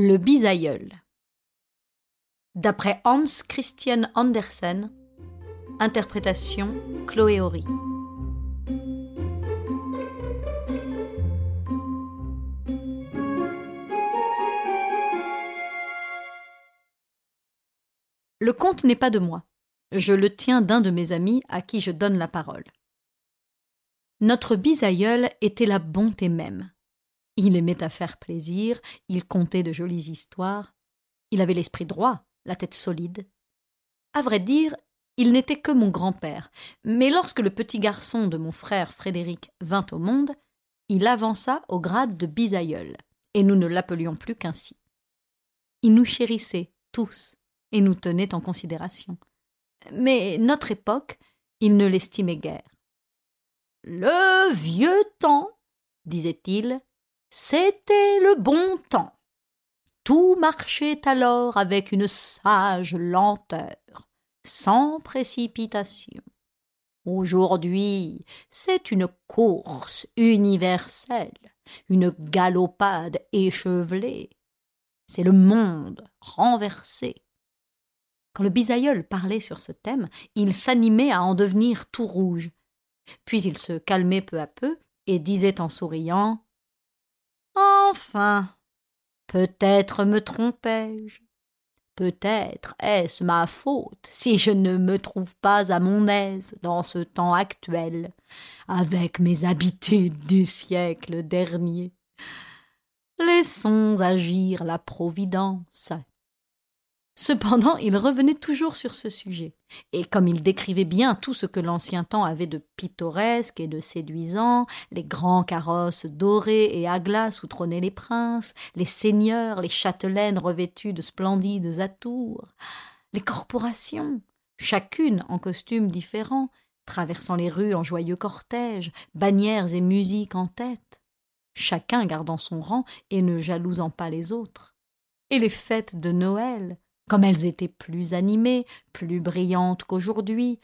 Le bisaïeul. D'après Hans Christian Andersen, interprétation Chloé Horry. Le conte n'est pas de moi. Je le tiens d'un de mes amis à qui je donne la parole. Notre bisaïeul était la bonté même. Il aimait à faire plaisir, il contait de jolies histoires, il avait l'esprit droit, la tête solide. À vrai dire, il n'était que mon grand-père, mais lorsque le petit garçon de mon frère Frédéric vint au monde, il avança au grade de bisaïeul, et nous ne l'appelions plus qu'ainsi. Il nous chérissait tous, et nous tenait en considération. Mais notre époque, il ne l'estimait guère. Le vieux temps, disait-il, c'était le bon temps. Tout marchait alors avec une sage lenteur, sans précipitation. Aujourd'hui, c'est une course universelle, une galopade échevelée. C'est le monde renversé. Quand le bisaïeul parlait sur ce thème, il s'animait à en devenir tout rouge. Puis il se calmait peu à peu et disait en souriant Enfin, peut-être me trompais-je. Peut-être est-ce ma faute si je ne me trouve pas à mon aise dans ce temps actuel, avec mes habitudes du siècle dernier. Laissons agir la Providence. Cependant, il revenait toujours sur ce sujet, et comme il décrivait bien tout ce que l'ancien temps avait de pittoresque et de séduisant, les grands carrosses dorés et à glace où trônaient les princes, les seigneurs, les châtelaines revêtues de splendides atours, les corporations, chacune en costume différent, traversant les rues en joyeux cortège, bannières et musiques en tête, chacun gardant son rang et ne jalousant pas les autres, et les fêtes de Noël, comme elles étaient plus animées, plus brillantes qu'aujourd'hui,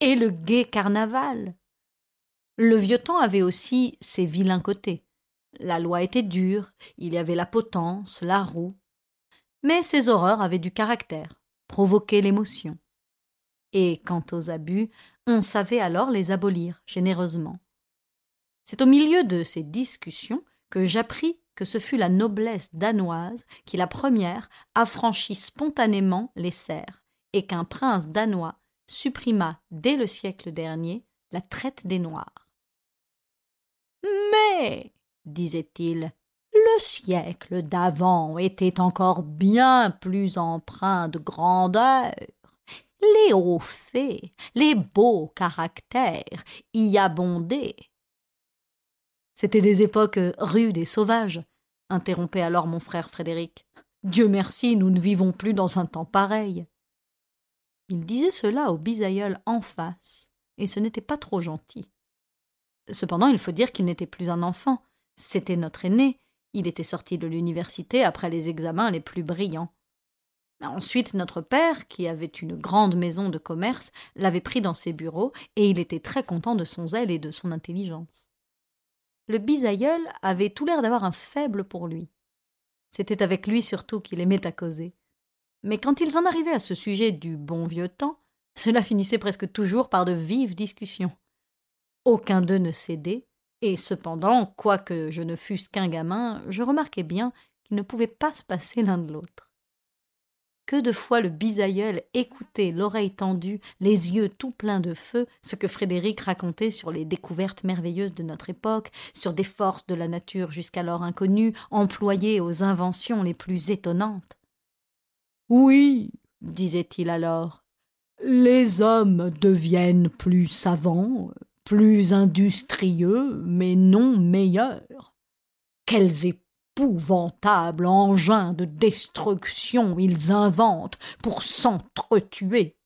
et le gai carnaval. Le vieux temps avait aussi ses vilains côtés. La loi était dure, il y avait la potence, la roue. Mais ces horreurs avaient du caractère, provoquaient l'émotion. Et quant aux abus, on savait alors les abolir généreusement. C'est au milieu de ces discussions que j'appris que ce fut la noblesse danoise qui la première affranchit spontanément les serfs, et qu'un prince danois supprima dès le siècle dernier la traite des Noirs. Mais, disait-il, le siècle d'avant était encore bien plus empreint de grandeur. Les hauts faits, les beaux caractères y abondaient, C'étaient des époques euh, rudes et sauvages, interrompait alors mon frère Frédéric. Dieu merci, nous ne vivons plus dans un temps pareil. Il disait cela au bisaïeul en face, et ce n'était pas trop gentil. Cependant, il faut dire qu'il n'était plus un enfant, c'était notre aîné, il était sorti de l'université après les examens les plus brillants. Ensuite, notre père, qui avait une grande maison de commerce, l'avait pris dans ses bureaux, et il était très content de son zèle et de son intelligence le bisaïeul avait tout l'air d'avoir un faible pour lui. C'était avec lui surtout qu'il aimait à causer. Mais quand ils en arrivaient à ce sujet du bon vieux temps, cela finissait presque toujours par de vives discussions. Aucun d'eux ne cédait, et cependant, quoique je ne fusse qu'un gamin, je remarquais bien qu'ils ne pouvaient pas se passer l'un de l'autre. Que de fois le bisaïeul écoutait, l'oreille tendue, les yeux tout pleins de feu, ce que Frédéric racontait sur les découvertes merveilleuses de notre époque, sur des forces de la nature jusqu'alors inconnues, employées aux inventions les plus étonnantes. Oui, disait-il alors, les hommes deviennent plus savants, plus industrieux, mais non meilleurs. Quelles épouvantable engin de destruction ils inventent pour s'entretuer.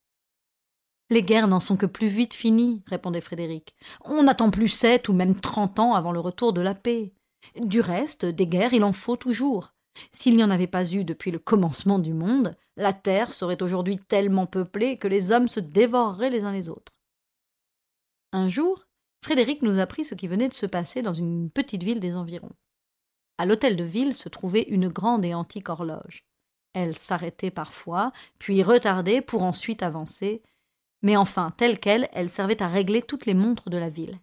Les guerres n'en sont que plus vite finies, répondait Frédéric. On n'attend plus sept ou même trente ans avant le retour de la paix. Du reste, des guerres il en faut toujours. S'il n'y en avait pas eu depuis le commencement du monde, la terre serait aujourd'hui tellement peuplée que les hommes se dévoreraient les uns les autres. Un jour, Frédéric nous apprit ce qui venait de se passer dans une petite ville des environs. À l'hôtel de ville se trouvait une grande et antique horloge. Elle s'arrêtait parfois, puis retardait pour ensuite avancer, mais enfin, telle qu'elle, elle servait à régler toutes les montres de la ville.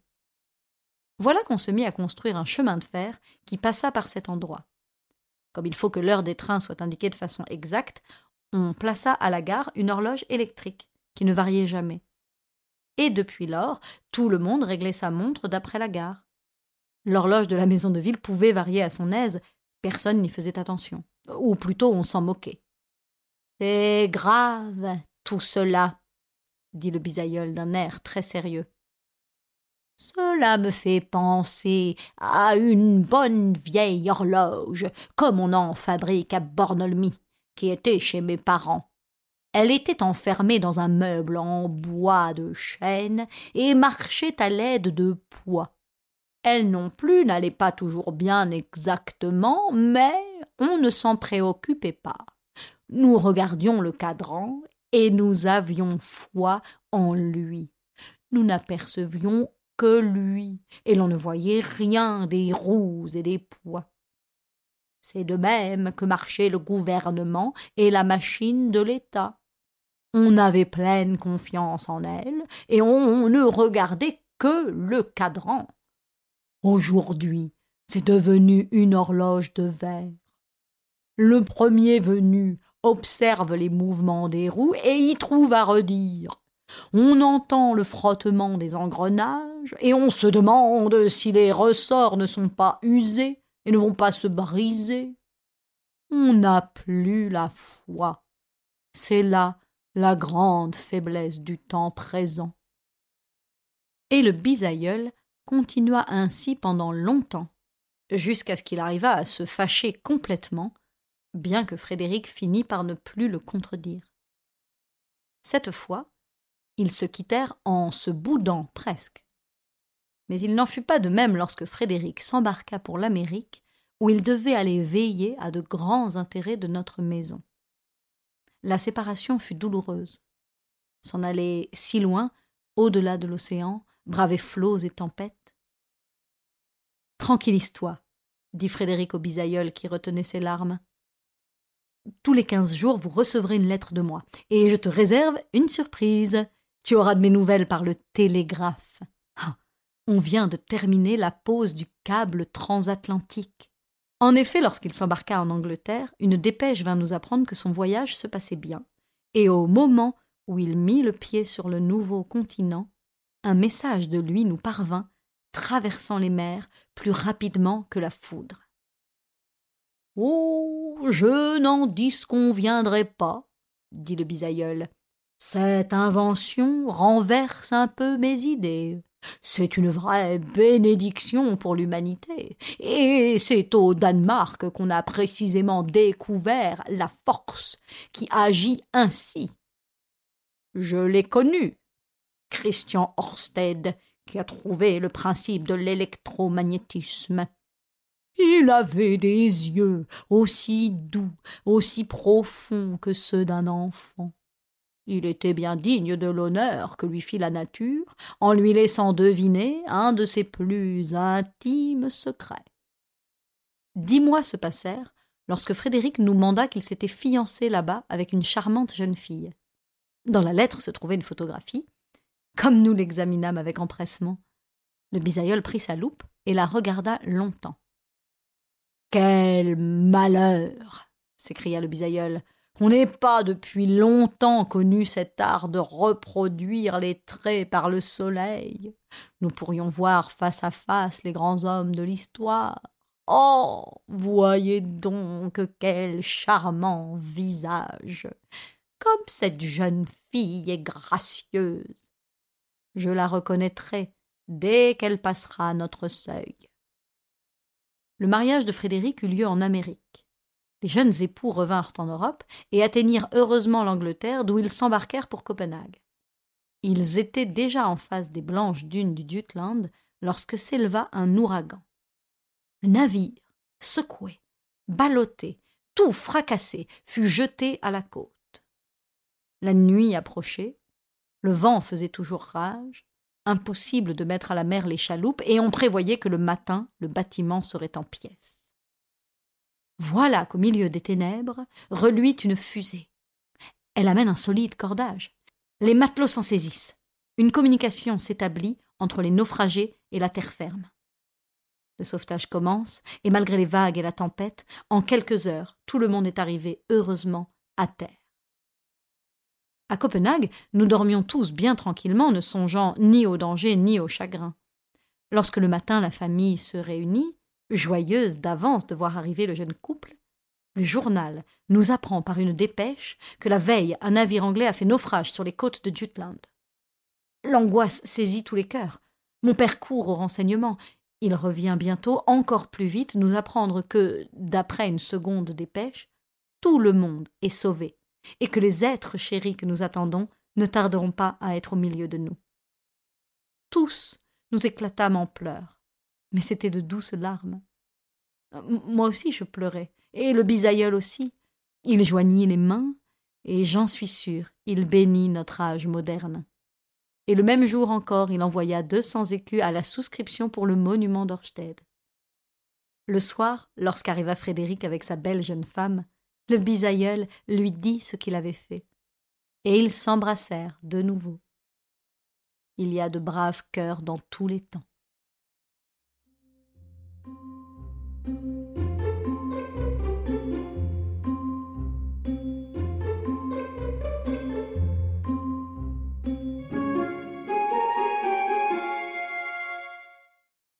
Voilà qu'on se mit à construire un chemin de fer qui passa par cet endroit. Comme il faut que l'heure des trains soit indiquée de façon exacte, on plaça à la gare une horloge électrique qui ne variait jamais. Et depuis lors, tout le monde réglait sa montre d'après la gare. L'horloge de la maison de ville pouvait varier à son aise, personne n'y faisait attention, ou plutôt on s'en moquait. C'est grave, tout cela, dit le bisaïeul d'un air très sérieux. Cela me fait penser à une bonne vieille horloge, comme on en fabrique à Bornolmy, qui était chez mes parents. Elle était enfermée dans un meuble en bois de chêne et marchait à l'aide de poids. Elle non plus n'allait pas toujours bien exactement, mais on ne s'en préoccupait pas. Nous regardions le cadran et nous avions foi en lui. Nous n'apercevions que lui, et l'on ne voyait rien des roues et des poids. C'est de même que marchait le gouvernement et la machine de l'État. On avait pleine confiance en elle, et on ne regardait que le cadran. Aujourd'hui, c'est devenu une horloge de verre. Le premier venu observe les mouvements des roues et y trouve à redire. On entend le frottement des engrenages et on se demande si les ressorts ne sont pas usés et ne vont pas se briser. On n'a plus la foi. C'est là la grande faiblesse du temps présent. Et le bisaïeul continua ainsi pendant longtemps, jusqu'à ce qu'il arrivât à se fâcher complètement, bien que Frédéric finît par ne plus le contredire. Cette fois, ils se quittèrent en se boudant presque. Mais il n'en fut pas de même lorsque Frédéric s'embarqua pour l'Amérique, où il devait aller veiller à de grands intérêts de notre maison. La séparation fut douloureuse. S'en aller si loin, au-delà de l'océan, braver flots et tempêtes, Tranquillise-toi, dit Frédéric au bisaïeul qui retenait ses larmes. Tous les quinze jours, vous recevrez une lettre de moi, et je te réserve une surprise. Tu auras de mes nouvelles par le télégraphe. Ah, on vient de terminer la pose du câble transatlantique. En effet, lorsqu'il s'embarqua en Angleterre, une dépêche vint nous apprendre que son voyage se passait bien, et au moment où il mit le pied sur le nouveau continent, un message de lui nous parvint traversant les mers plus rapidement que la foudre. Oh. Je n'en disconviendrai pas, dit le bisaïeul. Cette invention renverse un peu mes idées. C'est une vraie bénédiction pour l'humanité. Et c'est au Danemark qu'on a précisément découvert la force qui agit ainsi. Je l'ai connu, Christian Orsted, qui a trouvé le principe de l'électromagnétisme. Il avait des yeux aussi doux, aussi profonds que ceux d'un enfant. Il était bien digne de l'honneur que lui fit la nature en lui laissant deviner un de ses plus intimes secrets. Dix mois se passèrent lorsque Frédéric nous manda qu'il s'était fiancé là-bas avec une charmante jeune fille. Dans la lettre se trouvait une photographie, comme nous l'examinâmes avec empressement. Le bisaïeul prit sa loupe et la regarda longtemps. Quel malheur s'écria le bisaïeul qu'on n'ait pas depuis longtemps connu cet art de reproduire les traits par le soleil. Nous pourrions voir face à face les grands hommes de l'histoire. Oh. Voyez donc quel charmant visage. Comme cette jeune fille est gracieuse je la reconnaîtrai dès qu'elle passera notre seuil. Le mariage de Frédéric eut lieu en Amérique. Les jeunes époux revinrent en Europe et atteignirent heureusement l'Angleterre, d'où ils s'embarquèrent pour Copenhague. Ils étaient déjà en face des blanches dunes du Jutland lorsque s'éleva un ouragan. Le navire, secoué, ballotté, tout fracassé, fut jeté à la côte. La nuit approchait, le vent faisait toujours rage, impossible de mettre à la mer les chaloupes, et on prévoyait que le matin le bâtiment serait en pièces. voilà qu'au milieu des ténèbres reluit une fusée. Elle amène un solide cordage. Les matelots s'en saisissent. Une communication s'établit entre les naufragés et la terre ferme. Le sauvetage commence, et malgré les vagues et la tempête, en quelques heures, tout le monde est arrivé heureusement à terre. À Copenhague, nous dormions tous bien tranquillement, ne songeant ni au danger ni au chagrin. Lorsque le matin la famille se réunit, joyeuse d'avance de voir arriver le jeune couple, le journal nous apprend par une dépêche que la veille un navire anglais a fait naufrage sur les côtes de Jutland. L'angoisse saisit tous les cœurs. Mon père court au renseignement. Il revient bientôt, encore plus vite, nous apprendre que, d'après une seconde dépêche, tout le monde est sauvé, et que les êtres chéris que nous attendons ne tarderont pas à être au milieu de nous. Tous nous éclatâmes en pleurs, mais c'étaient de douces larmes. Moi aussi je pleurais, et le bisaïeul aussi. Il joignit les mains, et j'en suis sûr, il bénit notre âge moderne. Et le même jour encore, il envoya deux cents écus à la souscription pour le monument d'Orsted. Le soir, lorsqu'arriva Frédéric avec sa belle jeune femme, le bisaïeul lui dit ce qu'il avait fait. Et ils s'embrassèrent de nouveau. Il y a de braves cœurs dans tous les temps.